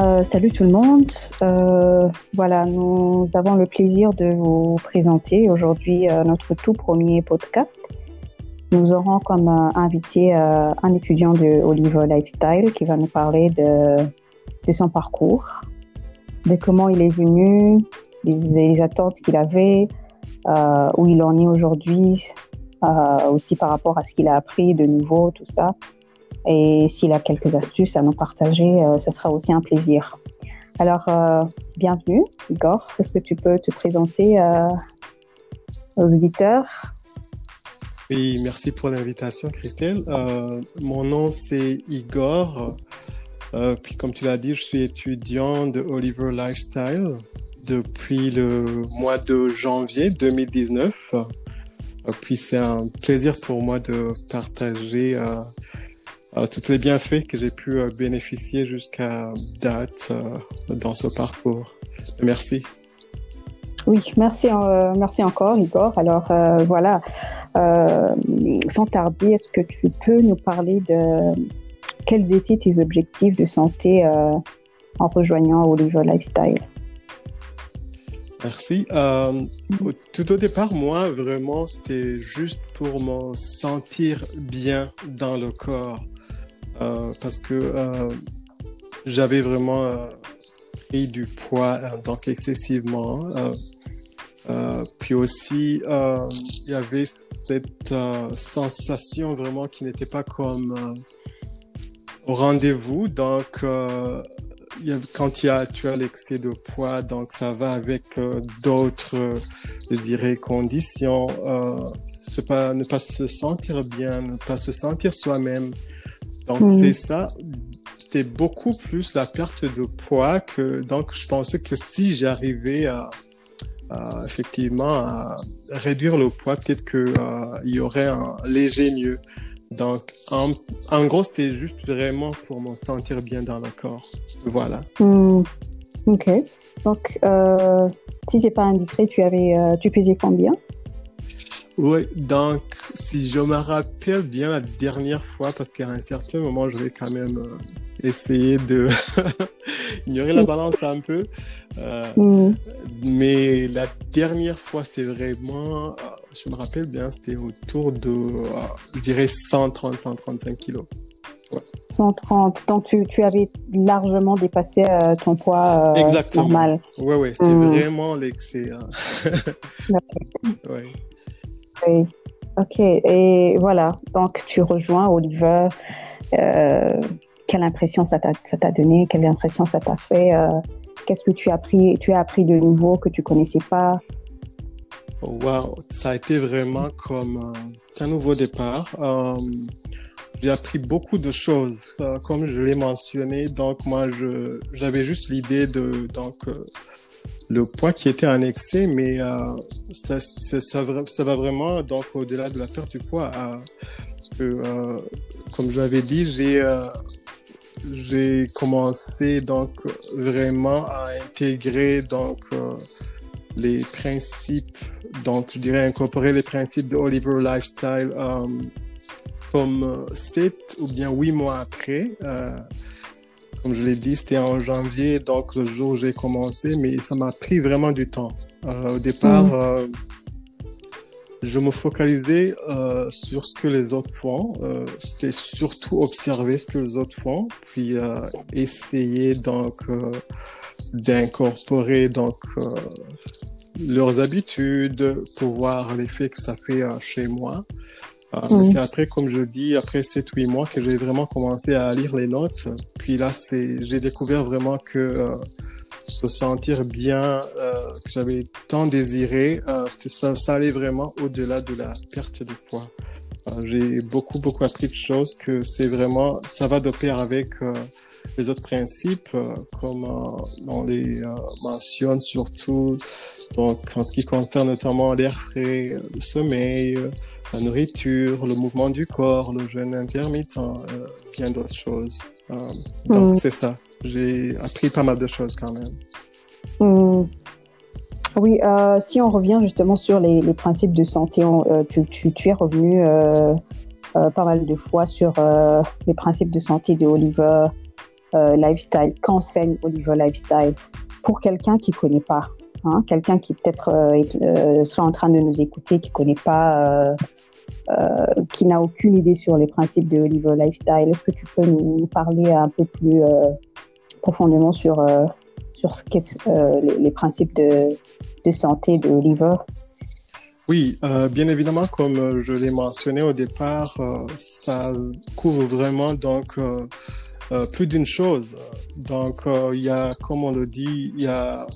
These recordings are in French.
Euh, salut tout le monde. Euh, voilà, nous avons le plaisir de vous présenter aujourd'hui euh, notre tout premier podcast. Nous aurons comme invité un étudiant de Oliver Lifestyle qui va nous parler de, de son parcours, de comment il est venu, les, attentes qu'il avait, où il en est aujourd'hui, aussi par rapport à ce qu'il a appris de nouveau, tout ça. Et s'il a quelques astuces à nous partager, euh, ce sera aussi un plaisir. Alors, euh, bienvenue, Igor. Est-ce que tu peux te présenter euh, aux auditeurs? Oui, merci pour l'invitation, Christelle. mon nom, c'est Igor. puis, comme tu l'as dit, je suis étudiant de Oliver Lifestyle depuis le mois de janvier 2019. puis, c'est un plaisir pour moi de partager euh, tous les bienfaits que j'ai pu euh, bénéficier jusqu'à date euh, dans ce parcours. Merci. Oui, merci, merci encore, Igor. Alors voilà, sans tarder, est-ce que tu peux nous parler de quels étaient tes objectifs de santé en rejoignant Oliver Lifestyle? Merci. tout au départ, moi, vraiment, c'était juste pour me sentir bien dans le corps. Euh, parce que euh, j'avais vraiment euh, pris du poids donc excessivement. puis aussi, il y avait cette sensation vraiment qui n'était pas comme au rendez-vous. Donc, quand il y a, tu as l'excès de poids, donc ça va avec d'autres, je dirais, conditions. Pas, ne pas se sentir bien, ne pas se sentir soi-même. Donc, c'est ça. C'était beaucoup plus la perte de poids que, donc, je pensais que si j'arrivais à, effectivement, à réduire le poids, peut-être qu'il euh, y aurait un léger mieux. Donc, en, en gros, c'était juste vraiment pour me sentir bien dans le corps. Voilà. Mm. Ok. Donc, euh, si c'est pas indiscret, tu avais, euh, tu pesais combien? Oui, donc si je me rappelle bien la dernière fois, parce qu'à un certain moment, je vais quand même euh, essayer de ignorer la balance un peu. Euh, mm. Mais la dernière fois, c'était vraiment, euh, je me rappelle bien, c'était autour de, je dirais, 130, 135 kilos. 130. Donc, tu, tu, avais largement dépassé ton poids Exactement. normal. Oui, oui, c'était mm. vraiment l'excès. Hein. ouais. Ok, et voilà, donc tu rejoins Oliver. Euh, quelle impression ça t'a donné? Quelle impression ça t'a fait euh, Qu'est-ce que tu as appris Tu as appris de nouveau que tu connaissais pas? Wow, ça a été vraiment comme euh, un nouveau départ. j'ai appris beaucoup de choses, comme je l'ai mentionné. Donc moi, j'avais juste l'idée de donc le poids qui était excès, mais euh, ça, va vraiment donc au-delà de la perte du poids. Euh, parce que, euh, comme je l'avais dit, j'ai j'ai commencé donc vraiment à intégrer donc les principes, donc je dirais incorporer les principes de Oliver Lifestyle comme sept ou bien huit mois après. Comme je l'ai dit, c'était en janvier, donc le jour où j'ai commencé, mais ça m'a pris vraiment du temps. Euh, au départ, mm. euh, je me focalisais euh, sur ce que les autres font. c'était surtout observer ce que les autres font, puis essayer donc d'incorporer donc leurs habitudes pour voir l'effet que ça fait chez moi. Euh, c'est après, comme je dis, après 7-8 mois que j'ai vraiment commencé à lire les notes. Puis là, c'est, j'ai découvert vraiment que euh, se sentir bien, euh, que j'avais tant désiré, ça, ça allait vraiment au-delà de la perte de poids. j'ai beaucoup, beaucoup appris de choses que c'est vraiment, ça va de pair avec les autres principes, comme on les mentionne surtout donc, en ce qui concerne notamment l'air frais, le sommeil, la nourriture, le mouvement du corps, le jeûne intermittent, euh, bien d'autres choses. Euh, donc mm. c'est ça. J'ai appris pas mal de choses quand même. Mm. Oui, euh, si on revient justement sur les, principes de santé, tu, tu, es revenu pas mal de fois sur les principes de santé de Oliver. lifestyle, qu'enseigne Oliver Lifestyle pour quelqu'un qui ne connaît pas Hein, quelqu'un qui peut-être serait en train de nous écouter, qui connaît pas, qui n'a aucune idée sur les principes de Oliver Lifestyle. Est-ce que tu peux nous, parler un peu plus profondément sur sur ce euh, les, les, principes de, de santé de Oliver? Oui, euh, bien évidemment, comme euh, je l'ai mentionné au départ, ça couvre vraiment donc plus d'une chose. Donc, il y a, comme on le dit, il y a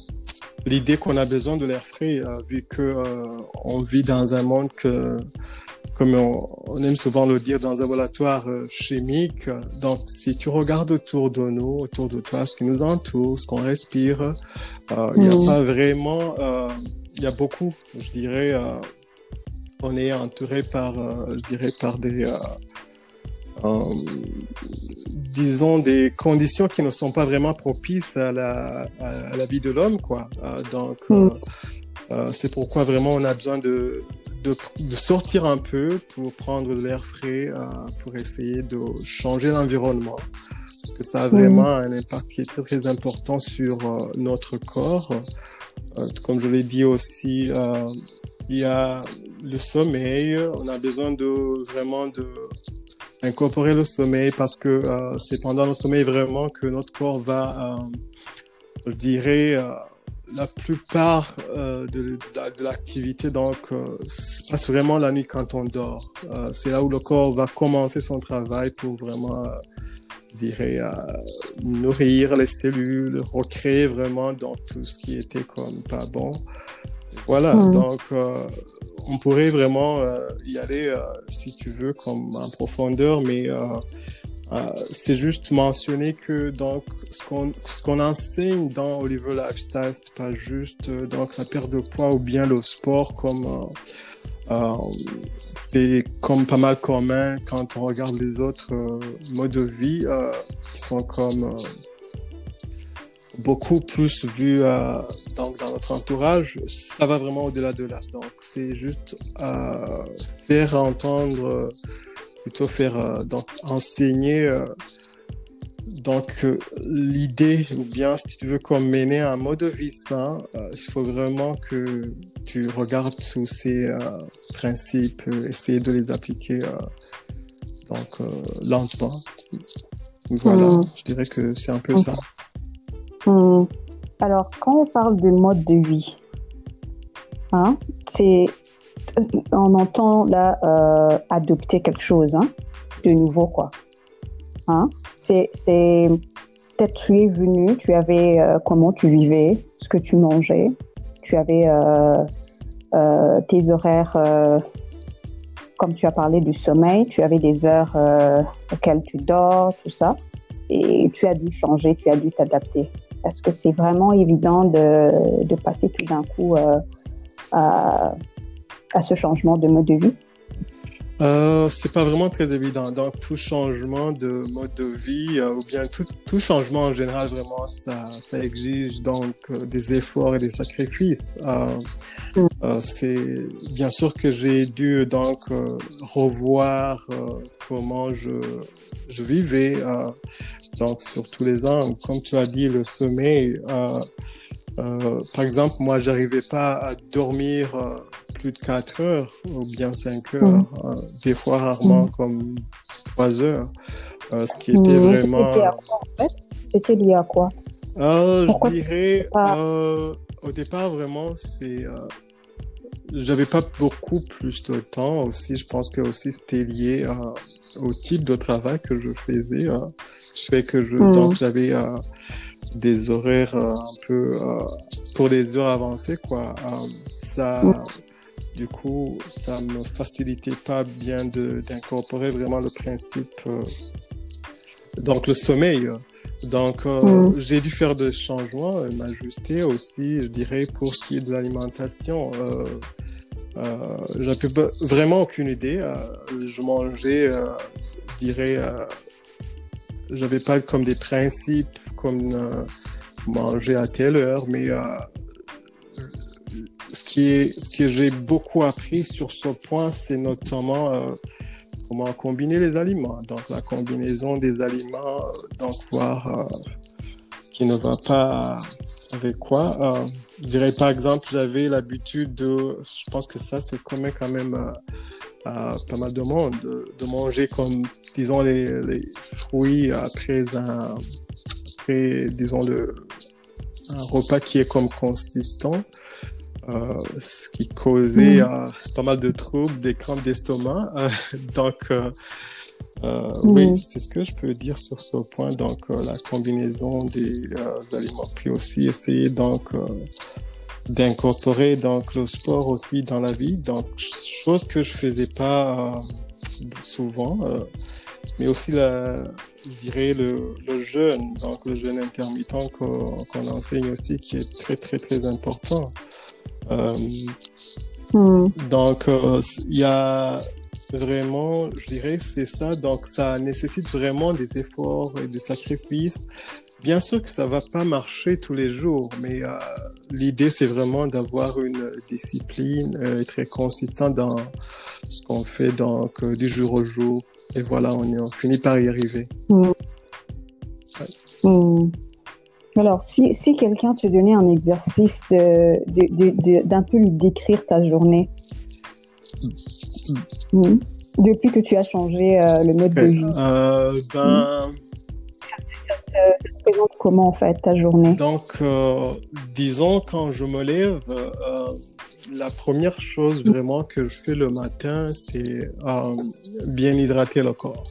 l'idée qu'on a besoin de l'air frais, vu que on vit dans un monde que comme on, aime souvent le dire, dans un laboratoire euh, chimique. Donc, si tu regardes autour de nous, autour de toi, ce qui nous entoure, ce qu'on respire, euh, il n'y a mm. pas vraiment, euh, il y a beaucoup, je dirais, on est entouré par, je dirais, par des, disons, des conditions qui ne sont pas vraiment propices à la, à, la vie de l'homme, quoi. donc, mm. c'est pourquoi vraiment on a besoin de, de, sortir un peu pour prendre de l'air frais, euh, pour essayer de changer l'environnement. Parce que ça a vraiment un impact qui est très, très important sur euh, notre corps. Euh, comme je l'ai dit aussi, il y a le sommeil. On a besoin de vraiment de incorporer le sommeil parce que c'est pendant le sommeil vraiment que notre corps va, je dirais, la plupart euh, de, de, l'activité donc euh, se passe vraiment la nuit quand on dort. Euh, c'est là où le corps va commencer son travail pour vraiment, euh, dirais, euh, nourrir les cellules, recréer vraiment dans tout ce qui était comme pas bon. Voilà, hmm. donc on pourrait vraiment y aller si tu veux comme en profondeur, mais euh, c'est juste mentionner que donc ce qu'on qu'on enseigne dans Oliver Lifestyle c'est pas juste euh, donc la perte de poids ou bien le sport comme euh, euh c'est comme pas mal commun quand on regarde les autres modes de vie qui sont comme beaucoup plus vus donc dans notre entourage ça va vraiment au-delà de là donc c'est juste faire entendre plutôt faire euh, donc enseigner euh, donc euh, l'idée ou bien si tu veux comme mener un mode de vie sain, il faut vraiment que tu regardes tous ces principes, essayer de les appliquer donc lentement. Voilà, hmm. je dirais que c'est un peu ça. Hmm. Alors, quand on parle de mode de vie, hein, c'est on entend là euh, adopter quelque chose hein, de nouveau, quoi. Hein? C'est, peut-être tu es venu, tu avais euh, comment tu vivais, ce que tu mangeais, tu avais euh, tes horaires, comme tu as parlé du sommeil, tu avais des heures auxquelles tu dors, tout ça, et tu as dû changer, tu as dû t'adapter. Est-ce que c'est vraiment évident de, passer tout d'un coup à à ce changement de mode de vie euh, c'est pas vraiment très évident. Donc, tout changement de mode de vie euh, ou bien tout, tout, changement en général, vraiment, ça, ça exige donc euh, des efforts et des sacrifices. Euh, mm. c'est bien sûr que j'ai dû donc revoir comment je, je vivais donc sur tous les ans. Comme tu as dit, le sommeil. Par exemple, moi, j'arrivais pas à dormir plus de 4 heures ou bien 5 heures, mm. euh, des fois rarement mm. comme 3 heures, euh, ce qui était vraiment... C'était lié à quoi? Euh, Je dirais, au départ, vraiment, c'est... j'avais pas beaucoup plus de temps aussi. Je pense que aussi c'était lié au type de travail que je faisais. je fais que je donc j'avais des horaires un peu pour des heures avancées quoi. ça du coup, ça me facilitait pas bien d'incorporer vraiment le principe, euh, donc le sommeil. Donc, euh, mm. j'ai dû faire des changements, m'ajuster aussi, je dirais, pour ce qui est de l'alimentation. Euh, euh, J'avais vraiment aucune idée. je mangeais, je dirais, j'avais pas comme des principes comme manger à telle heure, mais ce qui est, ce que j'ai beaucoup appris sur ce point, c'est notamment euh, comment combiner les aliments. Donc, la combinaison des aliments, donc voir ce qui ne va pas avec quoi. je dirais, par exemple, j'avais l'habitude de, je pense que ça, c'est commun quand même à pas mal de monde, de, manger comme, disons, les, les fruits après un, après, disons, le, un repas qui est comme consistant, euh, ce qui causait mm. euh, pas mal de troubles, des crampes d'estomac. Euh, donc, euh, oui, mm. c'est ce que je peux dire sur ce point. Donc, la combinaison des aliments, puis aussi essayer donc d'incorporer donc le sport aussi dans la vie. Donc, chose que je faisais pas souvent, mais aussi la, je dirais, le, le jeûne, donc le jeûne intermittent qu'on enseigne aussi, qui est très, très, très important. Euh, hmm. Donc, euh, il y a vraiment, je dirais, c'est ça. Donc, ça nécessite vraiment des efforts et des sacrifices. Bien sûr que ça va pas marcher tous les jours, mais euh, l'idée, c'est vraiment d'avoir une discipline euh, très consistante dans ce qu'on fait donc du jour au jour. Et voilà, on, on finit par y arriver. Hmm. Hmm. Alors, si, si quelqu'un te donnait un exercice d'un de, de, peu lui décrire ta journée, hmm. depuis que tu as changé euh, le mode de vie, euh, ben... ça, se présente comment en fait ta journée? Donc, euh, disons, quand je me lève, la première chose vraiment que je fais le matin, c'est bien hydrater le corps.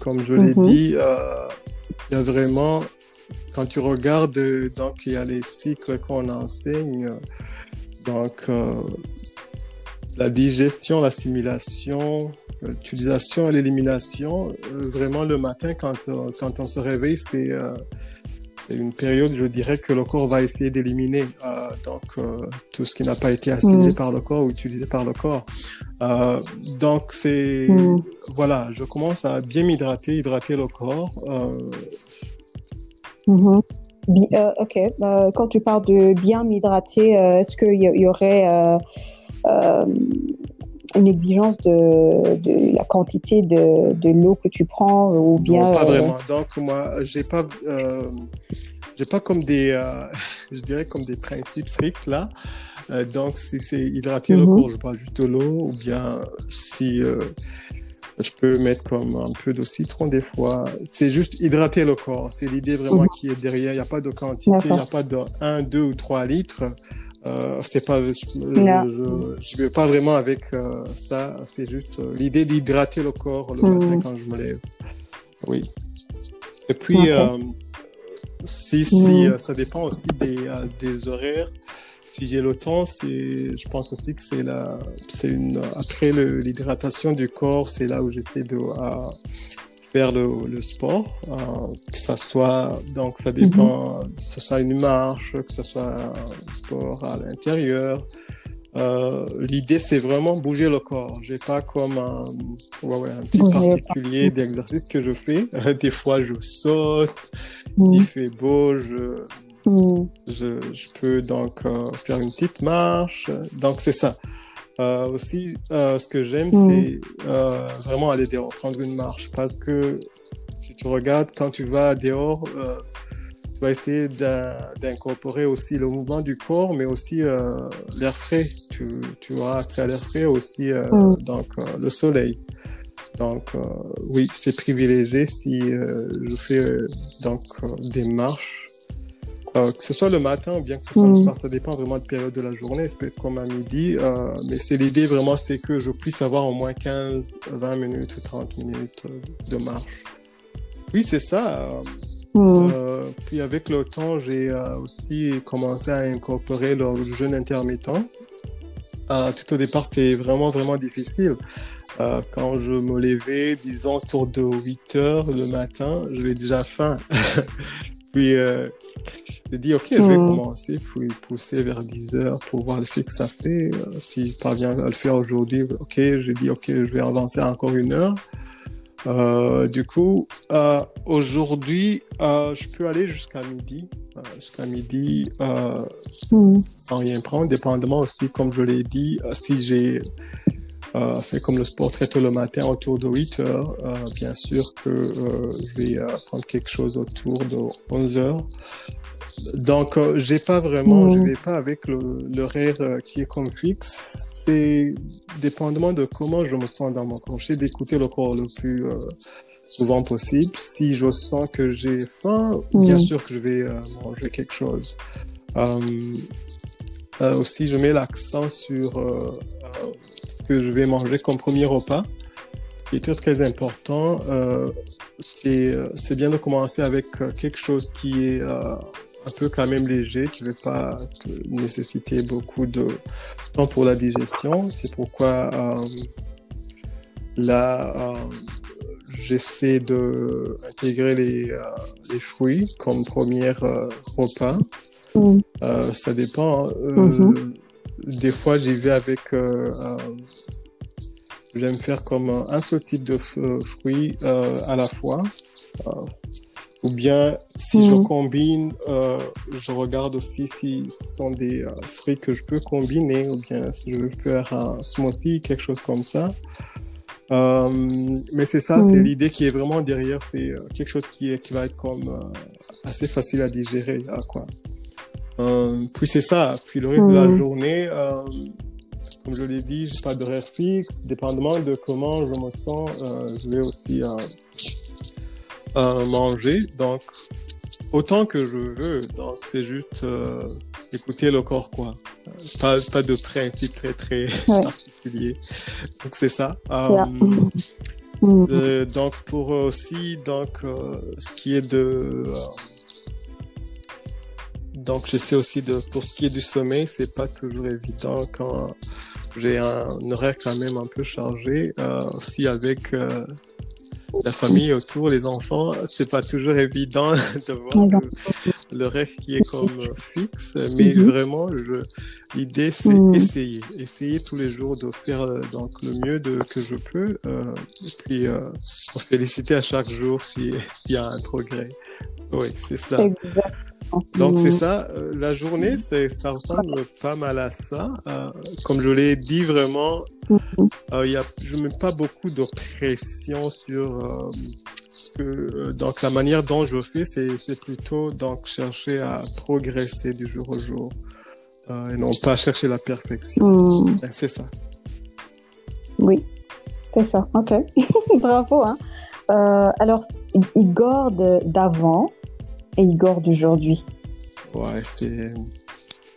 comme je l'ai mhm. dit, il y a vraiment quand tu regardes, donc il y a les cycles qu'on enseigne, donc euh, la digestion, l'assimilation, l'utilisation et l'élimination. Euh, vraiment le matin, quand, euh, quand on se réveille, c'est c'est une période, je dirais, que le corps va essayer d'éliminer donc tout ce qui n'a pas été assimilé mm. par le corps ou utilisé par le corps. donc c'est mm. voilà, je commence à bien m'hydrater, hydrater le corps. Mhm. Euh, ok. Euh, quand tu parles de bien m'hydrater, euh, est-ce qu'il y, aurait une exigence de, la quantité de, l'eau que tu prends ou bien Non, pas vraiment. Donc moi, j'ai pas, j'ai pas comme des, je dirais comme des principes stricts là. donc si c'est hydrater le mhm. corps, je parle juste de l'eau ou bien si je peux mettre comme un peu de citron des fois. C'est juste hydrater le corps. C'est l'idée vraiment mhm. qui est derrière. Il n'y a pas de quantité, il n'y a pas de 1, 2 ou 3 litres. Euh, pas, je ne vais pas vraiment avec euh, ça. C'est juste euh, l'idée d'hydrater le corps le matin mhm. quand je me lève. Oui. Et puis, euh, si, si, mhm. ça dépend aussi des, des horaires si j'ai le temps, c'est, je pense aussi que c'est la, c'est une, après l'hydratation du corps, c'est là où j'essaie de faire le, le sport, euh, que ça soit, donc ça dépend, mhm. que ce soit une marche, que ce soit un sport à l'intérieur. Euh, l'idée, c'est vraiment bouger le corps. J'ai pas comme un, ouais, ouais, un type particulier d'exercice que je fais. Des fois, je saute. S'il fait beau, je Mm. Je, je, peux donc euh, faire une petite marche. Donc, c'est ça. Euh, aussi, euh, ce que j'aime, mm. c'est euh, vraiment aller dehors, prendre une marche. Parce que si tu regardes, quand tu vas dehors, euh, tu vas essayer d'incorporer aussi le mouvement du corps, mais aussi l'air frais. Tu, tu auras accès à l'air frais aussi, mm. donc le soleil. Donc, oui, c'est privilégié si je fais donc des marches euh, que ce soit le matin ou bien que ce soit le mm. soir, ça dépend vraiment de la période de la journée. Ça peut être comme à midi, euh, mais c'est l'idée vraiment, c'est que je puisse avoir au moins 15, 20 minutes, 30 minutes de marche. Oui, c'est ça. Mm. Euh, puis avec le temps, j'ai aussi commencé à incorporer le jeûne intermittent. tout au départ, c'était vraiment, vraiment difficile. quand je me levais, disons, autour de 8 heures le matin, j'avais déjà faim. Puis, euh, je dis, OK, je vais hmm. commencer, puis pousser vers 10 heures pour voir le fait que ça fait. Euh, si je parviens à le faire aujourd'hui, OK, je dis, OK, je vais avancer encore une heure. Euh, du coup, euh, aujourd'hui, euh, je peux aller jusqu'à midi, jusqu'à midi, hmm. sans rien prendre, dépendamment aussi, comme je l'ai dit, si j'ai fait comme le sport très tôt le matin autour de 8 heures. bien sûr que je vais prendre quelque chose autour de 11 heures. Donc, j'ai pas vraiment, je mmh. vais pas avec l'horaire qui est comme fixe. C'est dépendamment de comment je me sens dans mon corps. J'essaie d'écouter le corps le plus souvent possible. Si je sens que j'ai faim, bien sûr que je vais manger quelque chose. Euh, aussi, je mets l'accent sur euh, euh, que je vais manger comme premier repas, qui est très très important. c'est bien de commencer avec quelque chose qui est un peu quand même léger, qui ne va pas nécessiter beaucoup de temps pour la digestion. C'est pourquoi là, j'essaie d'intégrer les, les fruits comme premier repas. Mm. Euh, ça dépend. Hein. Euh, mm-hmm. Des fois, j'y vais avec. Euh, j'aime faire comme un seul type de fruits à la fois. ou bien, si je mm. combine, je regarde aussi si ce sont des fruits que je peux combiner, ou bien si je veux faire un smoothie, quelque chose comme ça. mais c'est ça, c'est mm. l'idée qui est vraiment derrière. C'est quelque chose qui, est, qui va être comme assez facile à digérer, quoi. Euh, puis c'est ça. Puis le reste de la hmm. journée, euh, comme je l'ai dit, j'ai pas d'horaire fixe. Dépendamment de comment je me sens, euh, je vais aussi manger. Donc, autant que je veux. Donc, c'est juste écouter le corps, quoi. Pas, pas de principe très, très particulier. Donc, c'est ça. Hmm. donc, pour aussi, donc, ce qui est de donc, je sais aussi de, pour ce qui est du sommeil, c'est pas toujours évident quand j'ai un horaire quand même un peu chargé. Euh, aussi avec euh, la famille autour, les enfants, c'est pas toujours évident de voir l'horaire qui est comme fixe. Mais mhm. vraiment, l'idée c'est mhm. essayer, essayer tous les jours de faire euh, donc le mieux de, que je peux. Euh, et puis, euh, féliciter à chaque jour s'il y a un progrès. Oui, c'est ça. Donc c'est ça, euh, la journée, c'est, ça ressemble pas mal à ça. Euh, comme je l'ai dit vraiment, mhm. euh, y a, je mets pas beaucoup de pression sur ce que, donc la manière dont je fais, c'est, c'est plutôt donc chercher à progresser du jour au jour et non pas chercher la perfection. Mhm. C'est ça. Oui, c'est ça. Ok, bravo. Hein. alors, Igor d'avant, et Igor d'aujourd'hui Ouais, c'est.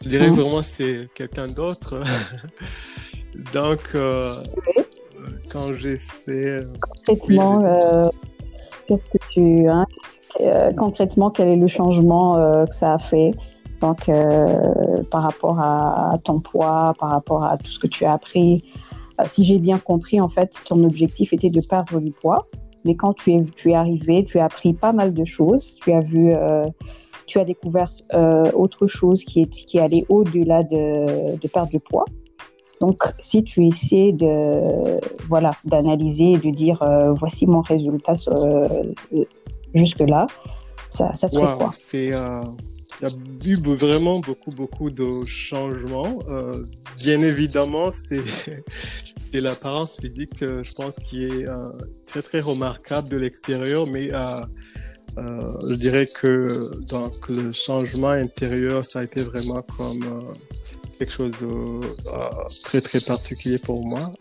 Je dirais hein? vraiment c'est quelqu'un d'autre. Donc, euh, quand j'essaie. Concrètement, euh, qu'est-ce que tu. Hein, euh, concrètement, quel est le changement que ça a fait? Donc, par rapport à, ton poids, par rapport à tout ce que tu as appris. si j'ai bien compris, en fait, ton objectif était de perdre du poids. Mais quand tu es, tu es arrivé, tu as appris pas mal de choses. Tu as vu, euh, tu as découvert euh, autre chose qui, est, qui allait au-delà de, de perdre du poids. Donc, si tu essaies de, voilà, d'analyser, de dire, euh, voici mon résultat jusque-là, ça, ça serait quoi C'est il y a eu vraiment beaucoup, beaucoup de changements. Euh, bien évidemment, c'est, l'apparence physique, euh, je pense, qui est euh, très, très remarquable de l'extérieur, mais je dirais que donc, le changement intérieur, ça a été vraiment comme quelque chose de très, très particulier pour moi.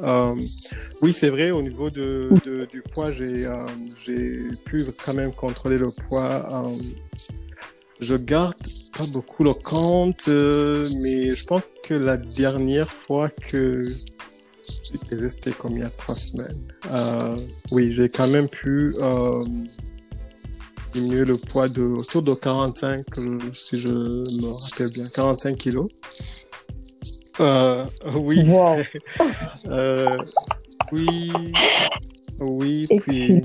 oui, c'est vrai, au niveau de du poids, j'ai, j'ai pu quand même contrôler le poids je garde pas beaucoup le compte, euh, mais je pense que la dernière fois que j'ai pesé, c'était comme il y a trois semaines. Euh, oui, j'ai quand même pu euh, diminuer le poids de autour de 45, si je me rappelle bien, 45 kilos. oui. oui. Oui, puis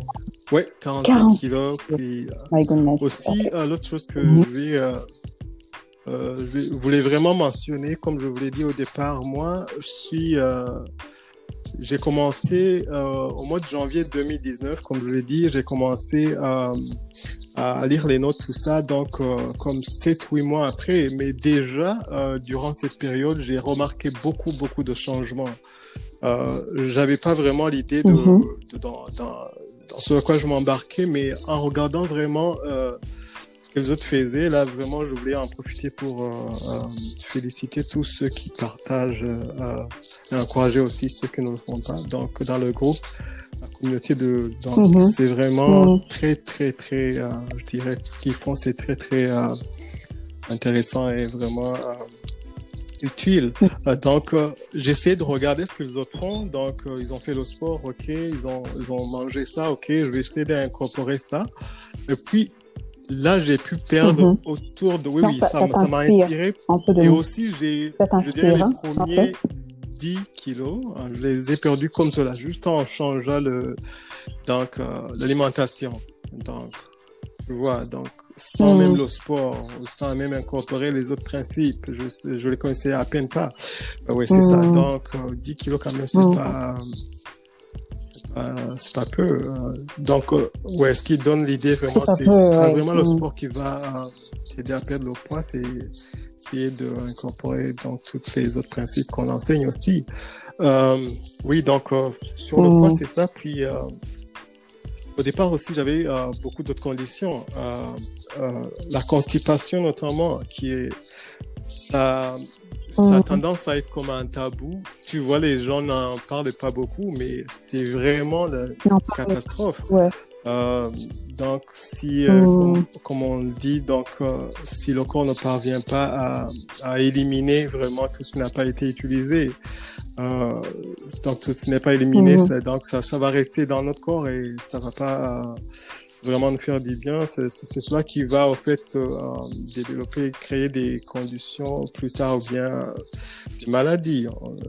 Ouais, 45 kilos. Puis, euh, aussi, euh, l'autre chose que mm-hmm. je, vais, euh, je voulais vraiment mentionner, comme je vous l'ai dit au départ, moi, je suis j'ai commencé au mois de janvier 2019, comme je l'ai dit, j'ai commencé à lire les notes, tout ça, donc comme 7-8 mois après. Mais déjà, durant cette période, j'ai remarqué beaucoup, beaucoup de changements. Euh, j'avais pas vraiment l'idée de, mhm. dans, ce à quoi je m'embarquais, mais en regardant vraiment euh, ce que les autres faisaient, là vraiment, je voulais en profiter pour euh, euh féliciter tous ceux qui partagent euh, et encourager aussi ceux qui ne le font pas. Donc dans le groupe, la communauté de, mhm. c'est vraiment mhm. très très très, je dirais, ce qu'ils font, c'est très très intéressant et vraiment utile. Euh, donc, euh, j'essaie de regarder ce que les autres font. Donc, euh, ils ont fait le sport, ok, ils ont, ils ont mangé ça, ok, je vais essayer d'incorporer ça. Et puis, là, j'ai pu perdre mhm. autour de... Oui, oui, ça, m'a inspiré. Et aussi, j'ai, je dirais, les hein, premiers 10 kilos, hein, je les ai perdus comme cela, juste en changeant le, donc, l'alimentation. Donc, tu vois, donc, sans même mm. le sport, sans même incorporer les autres principes. Je, je les connaissais à peine pas. Ben oui, c'est ça. Mm. Donc, 10 euh, kilos quand même, c'est mm. pas, c'est pas, peu. Euh. Donc, euh, ouais, ce qui donne l'idée vraiment, c'est vraiment le sport qui va t'aider à perdre le poids, c'est essayer d'incorporer dans tous les autres principes qu'on enseigne aussi. oui, donc, sur le poids, c'est ça. Puis, au départ aussi, j'avais euh, beaucoup d'autres conditions. Euh, euh, la constipation notamment, qui est ça, ça a mhm. tendance à être comme un tabou. Tu vois, les gens n'en parlent pas beaucoup, mais c'est vraiment la catastrophe. Ouais. Euh, donc, si, euh, mm. comme, on le dit, donc, euh, si le corps ne parvient pas à, à éliminer vraiment tout ce qui n'a pas été utilisé, euh, donc tout n'est pas éliminé, mm. donc ça, ça va rester dans notre corps et ça va pas vraiment nous faire du bien, c'est cela qui va au fait euh, développer, créer des conditions plus tard ou bien des maladies.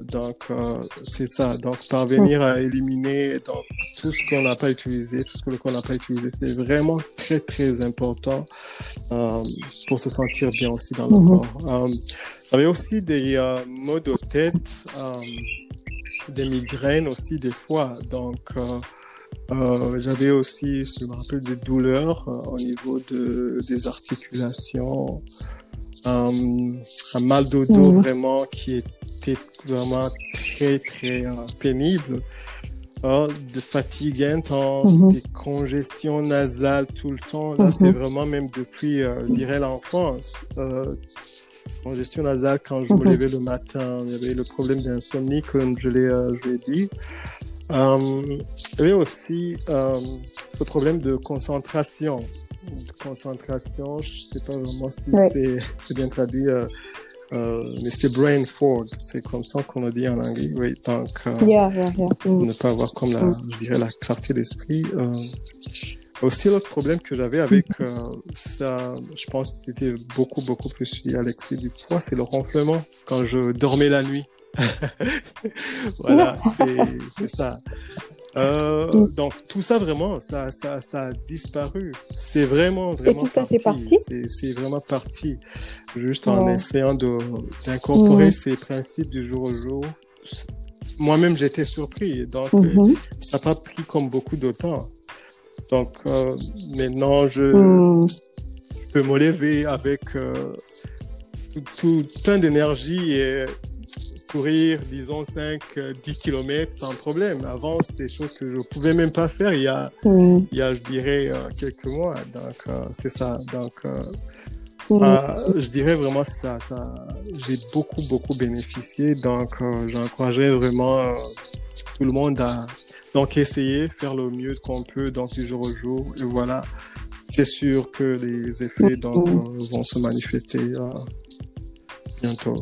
Donc euh, c'est ça. Donc parvenir à éliminer donc, tout ce qu'on n'a pas utilisé, tout ce que le corps n'a pas utilisé, c'est vraiment très très important euh, pour se sentir bien aussi dans le mhm. corps. J'avais aussi des maux de tête, des migraines aussi des fois. Donc euh, j'avais aussi, je me rappelle, des douleurs euh, au niveau de, des articulations, euh, un mal de dos mhm. vraiment qui était vraiment très très pénible, de fatigue intense, mhm. des congestions nasales tout le temps. Là, c'est mhm. vraiment même depuis, je dirais, l'enfance. congestion nasale quand je me levais le matin, il y avait le problème d'insomnie comme je l'ai dit. Euh, il y a aussi euh, ce problème de concentration. De concentration, je ne sais pas vraiment si c'est bien traduit, euh, euh, mais c'est brain fog. C'est comme ça qu'on le dit en anglais. Oui, donc, yeah, yeah, yeah. Mm. ne pas avoir comme la, mm. je dirais, la clarté d'esprit. Aussi, l'autre problème que j'avais avec mm. ça, je pense que c'était beaucoup, beaucoup plus lié à l'excès du poids, c'est le ronflement quand je dormais la nuit. voilà, c'est ça. Euh, donc tout ça vraiment, ça, ça, ça a disparu. C'est vraiment, vraiment parti. C'est vraiment parti. Juste en essayant d'incorporer ces principes du jour au jour. Moi-même, j'étais surpris. Donc, mm-hmm. ça n'a pas pris comme beaucoup de temps. Donc, euh, maintenant, je, mm. je, peux me lever avec euh, tout, tout, plein d'énergie et courir, disons, 5, 10 km sans problème. Avant, c'est des choses que je ne pouvais même pas faire il y a, il y a je dirais, euh, quelques mois. Donc, euh, c'est ça. Donc, euh, mm. je dirais vraiment ça. ça J'ai beaucoup, beaucoup bénéficié. Donc, j'encouragerais vraiment tout le monde à donc, essayer, faire le mieux qu'on peut donc, du jour au jour. Et voilà, c'est sûr que les effets donc, vont se manifester bientôt.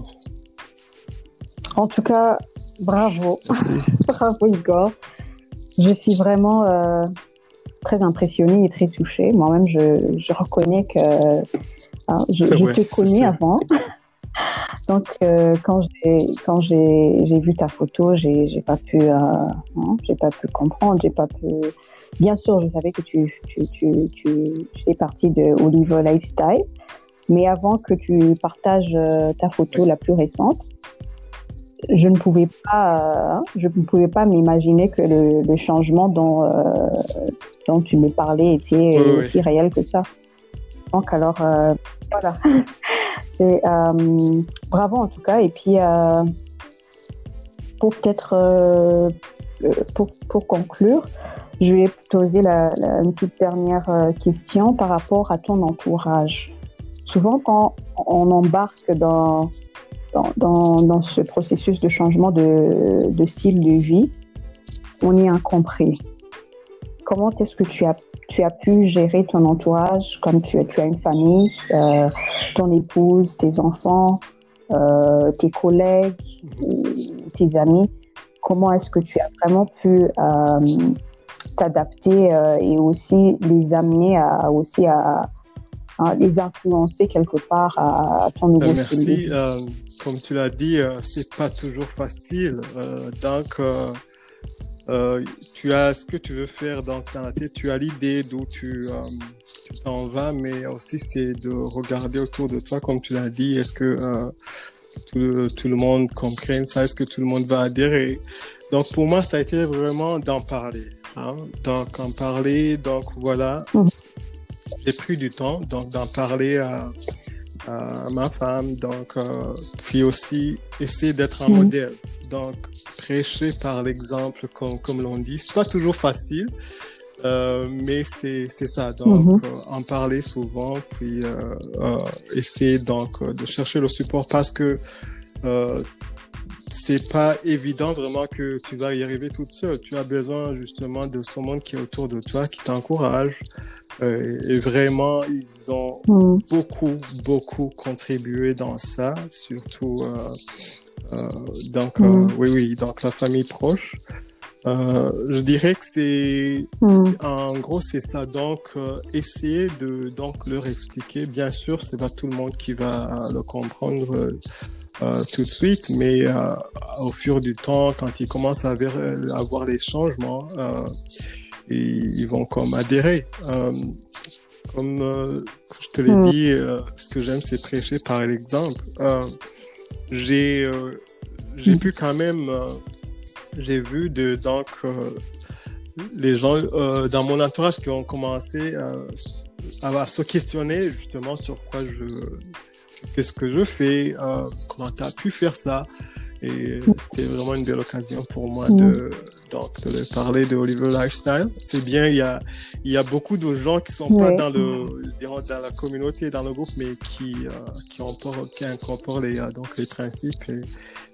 En tout cas, bravo. bravo Igor. Je suis vraiment euh, très impressionnée et très touchée. Moi-même, je, reconnais que hein, je, je t'ai connue avant. Donc, euh, quand j'ai quand j'ai vu ta photo, j'ai pas pu euh, hein, j'ai pas pu comprendre, j'ai pas pu. Bien sûr, je savais que tu tu tu tu, tu fais partie de Oliver Lifestyle, mais avant que tu partages ta photo la plus récente, je ne pouvais pas, euh, je ne pouvais pas m'imaginer que le, changement dont, euh, dont tu me parlais était aussi réel que ça. Donc alors, euh, voilà. C'est bravo en tout cas. Et puis, pour peut-être, pour, pour, conclure, je vais poser la, une toute dernière question par rapport à ton entourage. Souvent, quand on embarque dans dans, dans, ce processus de changement de, de, style de vie, on est incompris. Comment est-ce que tu as, tu as pu gérer ton entourage comme tu, tu as une famille, euh, ton épouse, tes enfants, euh, tes collègues, tes amis? Comment est-ce que tu as vraiment pu euh, t'adapter et aussi les amener à, aussi à, les influencer quelque part à, ton nouveau euh, Merci. Euh, comme tu l'as dit, euh, c'est pas toujours facile. donc, tu as ce que tu veux faire donc, dans la tête, tu as l'idée d'où tu t'en vas, mais aussi c'est de regarder autour de toi, comme tu l'as dit, est-ce que tout, le monde comprenne ça, est-ce que tout le monde va adhérer. Donc pour moi, ça a été vraiment d'en parler. Hein. Donc en parler, donc voilà. Mmh j'ai pris du temps donc d'en parler à, ma femme, donc euh, puis aussi essayer d'être un mhm. modèle. Donc prêcher par l'exemple, comme, comme l'on dit, c'est pas toujours facile, euh, mais c'est ça. Donc mhm. euh, en parler souvent, puis essayer donc de chercher le support parce que c'est pas évident vraiment que tu vas y arriver toute seule. Tu as besoin justement de ce monde qui est autour de toi, qui t'encourage, euh, et vraiment, ils ont mm. beaucoup, beaucoup contribué dans ça, surtout euh, euh, donc mm. oui, oui, donc la famille proche. je dirais que c'est, mm. en gros, c'est ça. Donc, essayer de donc leur expliquer. Bien sûr, c'est pas tout le monde qui va le comprendre. tout de suite, mais au fur du temps, quand ils commencent à avoir les changements, et ils vont comme adhérer. Euh, comme euh, je te l'ai hmm. dit, euh, ce que j'aime, c'est prêcher par l'exemple. j'ai j'ai hmm. pu quand même, j'ai vu de, donc les gens dans mon entourage qui ont commencé à, se questionner justement sur quoi je, qu'est-ce que je fais, comment tu as pu faire ça. Et c'était vraiment une belle occasion pour moi de, donc, de parler de Oliver Lifestyle. C'est bien, il y a, il y a beaucoup de gens qui sont pas dans le, dans la communauté, dans le groupe, mais qui, euh, qui, qui incorporent les, euh, donc, les principes et,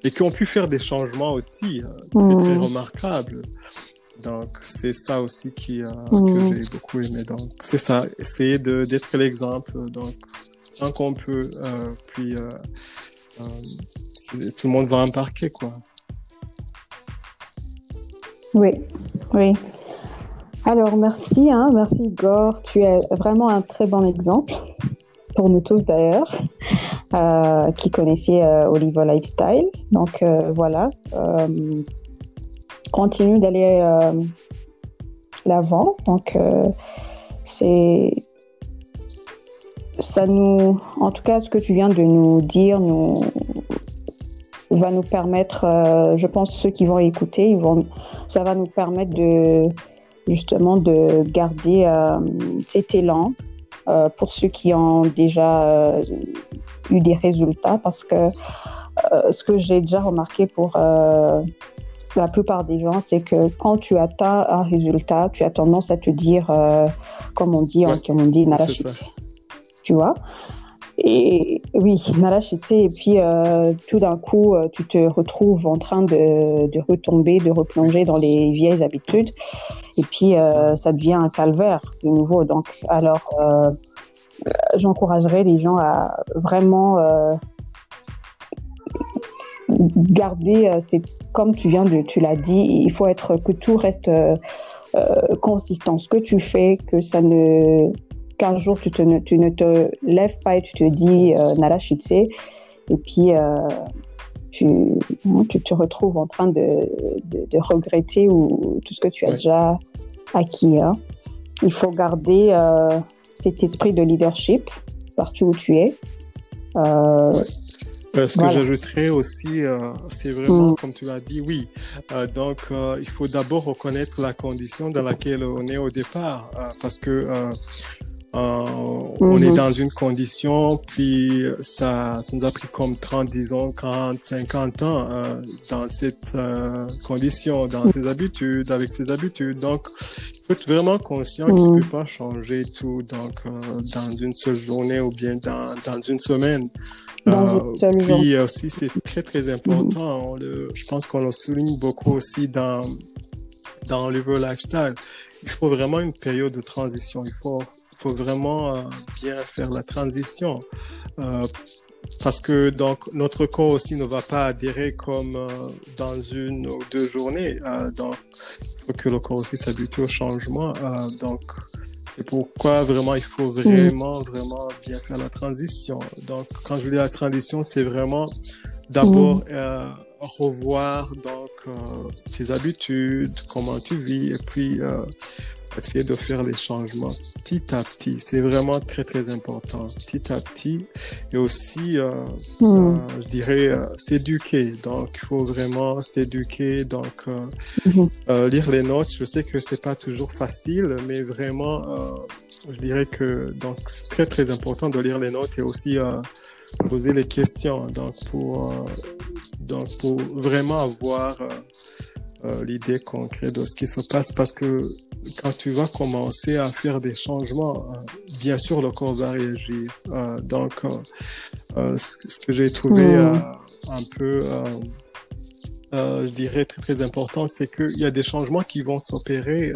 et, qui ont pu faire des changements aussi euh, très, très remarquables. Donc, c'est ça aussi qui, que j'ai beaucoup aimé. Donc, c'est ça, essayer d'être l'exemple, donc, tant qu'on peut, puis, tout le monde va embarquer, quoi. Oui, oui. Alors, merci, hein, merci Igor. Tu es vraiment un très bon exemple, pour nous tous d'ailleurs, euh, qui connaissaient euh, Oliver Lifestyle. Donc, euh, voilà. continue d'aller l'avant. Donc, c'est ça nous, en tout cas, ce que tu viens de nous dire, nous va nous permettre, je pense, ceux qui vont écouter, ils vont ça va nous permettre de justement de garder euh, cet élan euh, pour ceux qui ont déjà euh, eu des résultats. Parce que ce que j'ai déjà remarqué pour la plupart des gens, c'est que quand tu atteins un résultat, tu as tendance à te dire, comme on dit, comme on dit, tu vois? Et oui, Malachitse, et puis euh, tout d'un coup, euh, tu te retrouves en train de, de, retomber, de replonger dans les vieilles habitudes, et puis euh, ça devient un calvaire de nouveau. Donc, alors, euh, j'encouragerais les gens à vraiment garder, c'est comme tu viens de, tu l'as dit, il faut être que tout reste consistant. Ce que tu fais, que ça ne qu'un jour tu, te, tu, ne te lèves pas et tu te dis euh, Nara et puis euh, tu, hein, tu, te retrouves en train de, de, regretter ou, tout ce que tu as déjà acquis. Hein. Il faut garder euh, cet esprit de leadership partout où tu es. ce que j'ajouterais aussi, c'est vraiment, mm. comme tu l'as dit, oui. donc, il faut d'abord reconnaître la condition dans laquelle on est au départ, parce que euh, on est mhm. dans une condition, puis ça, ça nous a pris comme 30, disons, 40, 50 ans euh, dans cette euh, condition, dans mhm. ses habitudes, avec ses habitudes. Donc, il faut être vraiment conscient qu'il ne mhm. peut pas changer tout donc, dans une seule journée ou bien dans, dans une semaine. puis aussi, c'est très, très important. le, je pense qu'on le souligne beaucoup aussi dans, dans le lifestyle. Il faut vraiment une période de transition. Il faut faut vraiment euh, bien faire la transition. Euh, parce que donc notre corps aussi ne va pas adhérer comme euh, dans une ou deux journées. donc, il faut que le corps aussi s'habitue au changement. donc, c'est pourquoi vraiment il faut vraiment, vraiment bien faire la transition. Donc, quand je dis la transition, c'est vraiment d'abord revoir donc tes habitudes, comment tu vis, et puis essayer de faire les changements petit à petit. C'est vraiment très, très important, petit à petit. Et aussi, euh, hmm. euh, je dirais, euh, s'éduquer. Donc, il faut vraiment s'éduquer. Donc, hmm. lire les notes, je sais que c'est pas toujours facile, mais vraiment, je dirais que donc c'est très, très important de lire les notes et aussi poser les questions. Donc, pour, donc, pour vraiment avoir l'idée concrète de ce qui se passe parce que quand tu vas commencer à faire des changements, euh, bien sûr, le corps va réagir. Euh, donc, euh, ce que j'ai trouvé un peu, je dirais, très, très important, c'est qu'il y a des changements qui vont s'opérer.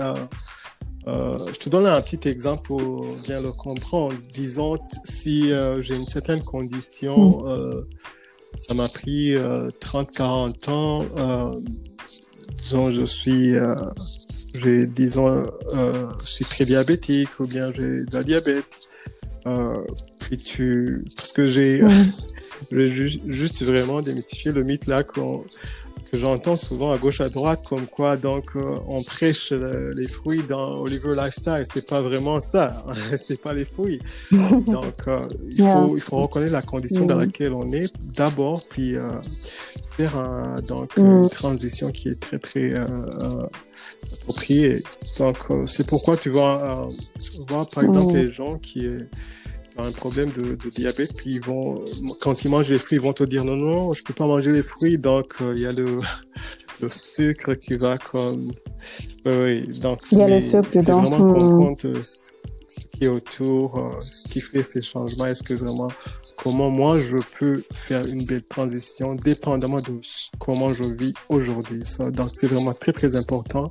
je te donne un petit exemple pour bien le comprendre. Disons, si j'ai une certaine condition, hmm. ça m'a pris 30-40 ans. Disons, je suis j'ai, disons, euh, je suis très diabétique ou bien j'ai de la diabète. Euh, puis tu, parce que j'ai, juste, vraiment démystifié le mythe là qu'on, que j'entends souvent à gauche à droite comme quoi donc euh, on prêche les fruits dans Oliver Lifestyle. C'est pas vraiment ça c'est pas les fruits. Donc euh, il faut il faut reconnaître la condition dans laquelle on est. D'abord puis euh, faire un, donc une transition qui est très très appropriée. Donc c'est pourquoi tu vas voir par exemple les gens qui un problème de, diabète, puis ils vont, quand ils mangent les fruits, ils vont te dire non, non, je peux pas manger les fruits, donc euh, il y a le, le sucre qui va comme. Oui, donc il y a le sucre vraiment comprendre euh, ce qui est autour, euh, ce qui fait ces changements. Est-ce que vraiment, comment moi je peux faire une belle transition, dépendamment de comment je vis aujourd'hui? Donc c'est vraiment très très important.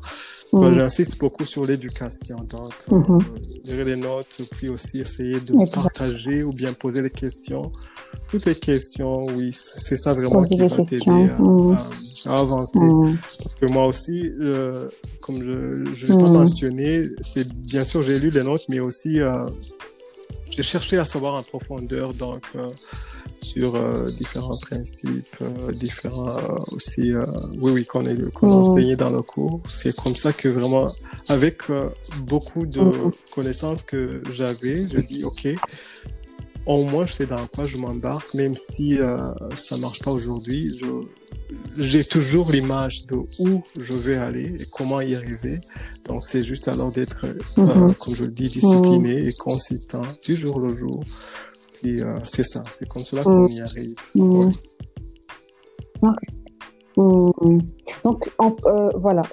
Mm. J'insiste beaucoup sur l'éducation. Donc, euh, mm-hmm. lire les notes, puis aussi essayer de partager ou bien poser les questions. Toutes les questions, oui, c'est ça vraiment qui va t'aider mm. à, avancer. Mm. Parce que moi aussi, euh, comme je, je l'ai mentionné, c'est bien sûr j'ai lu les notes, mais aussi euh, j'ai cherché à savoir en profondeur. Donc, sur euh, différents principes, euh, différents euh, aussi, oui, oui, qu'on qu mm. enseignait dans le cours. C'est comme ça que vraiment, avec beaucoup de mm. connaissances que j'avais, je dis, OK, au moins je sais dans quoi je m'embarque, même si ça marche pas aujourd'hui, j'ai toujours l'image de où je vais aller et comment y arriver. Donc c'est juste alors d'être, mm-hmm. comme je le dis, discipliné et consistant du jour le jour euh, c'est ça, c'est comme cela qu'on y arrive. Mm. Mm. Donc, euh, voilà.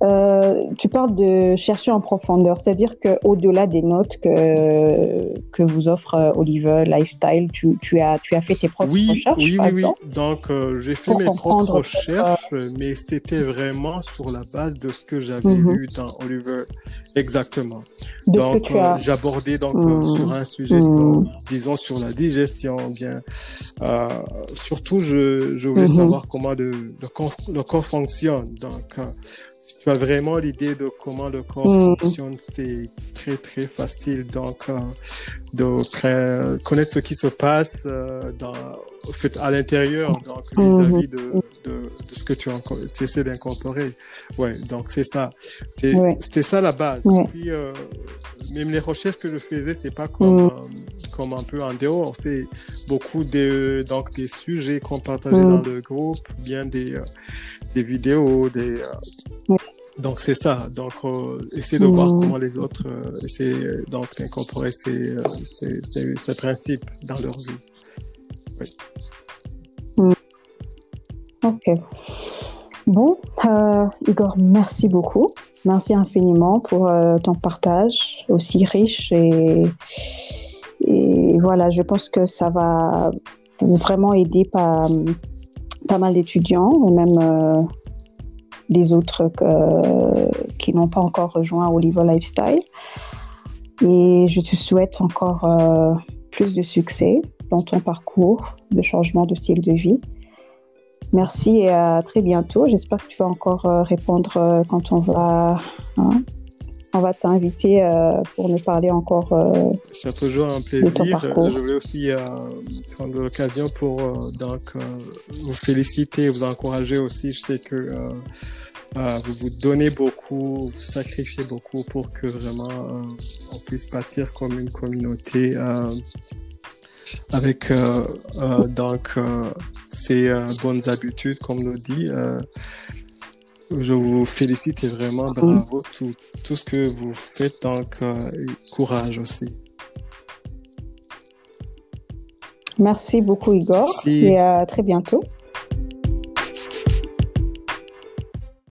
Euh, tu parles de chercher en profondeur, c'est-à-dire qu'au-delà des notes que, que vous offre euh, Oliver Lifestyle, tu, tu, as, tu as fait tes propres recherches Oui, oui, oui. Donc, j'ai fait mes propres recherches, mais c'était vraiment sur la base de ce que j'avais mhm. lu dans Oliver. Exactement. donc, j'abordais donc mhm. sur un sujet, mhm. disons, sur la digestion, bien. surtout, je, je voulais savoir comment le, le corps, le corps fonctionne. Donc, euh, tu as vraiment l'idée de comment le corps mm. fonctionne, c'est très très facile. Donc, euh, de connaître ce qui se passe euh, dans, au fait, à l'intérieur, donc vis-à-vis de, de, de, ce que tu, essaies d'incorporer. Ouais, donc c'est ça. C'était ça la base. Puis, euh, même les recherches que je faisais, c'est pas comme, mm. comme un peu en dehors. C'est beaucoup de, donc des sujets qu'on partageait mm. dans le groupe, bien des, des vidéos, des, donc c'est ça. Donc euh, essayer de voir mmh. comment les autres euh, essaient donc d'incorporer ces, euh, ces, ces, ces, principes dans leur vie. Oui. Mmh. Ok. Bon, euh, Igor, merci beaucoup. Merci infiniment pour euh, ton partage aussi riche et, et voilà, je pense que ça va vraiment aider pas, pas mal d'étudiants et même les autres qui n'ont pas encore rejoint Oliver Lifestyle. Et je te souhaite encore euh, plus de succès dans ton parcours de changement de style de vie. Merci et à très bientôt. J'espère que tu vas encore euh, répondre euh, quand on va hein, on va t'inviter euh, pour nous parler encore. Euh, C'est toujours un plaisir. Je voulais aussi euh, prendre l'occasion pour donc vous féliciter, vous encourager aussi. Je sais que vous vous donnez beaucoup, vous sacrifiez beaucoup pour que vraiment on puisse bâtir comme une communauté avec donc ces bonnes habitudes, comme nous dit. Je vous félicite et vraiment bravo tout, tout ce que vous faites, donc euh, courage aussi. Merci beaucoup Igor et à très bientôt.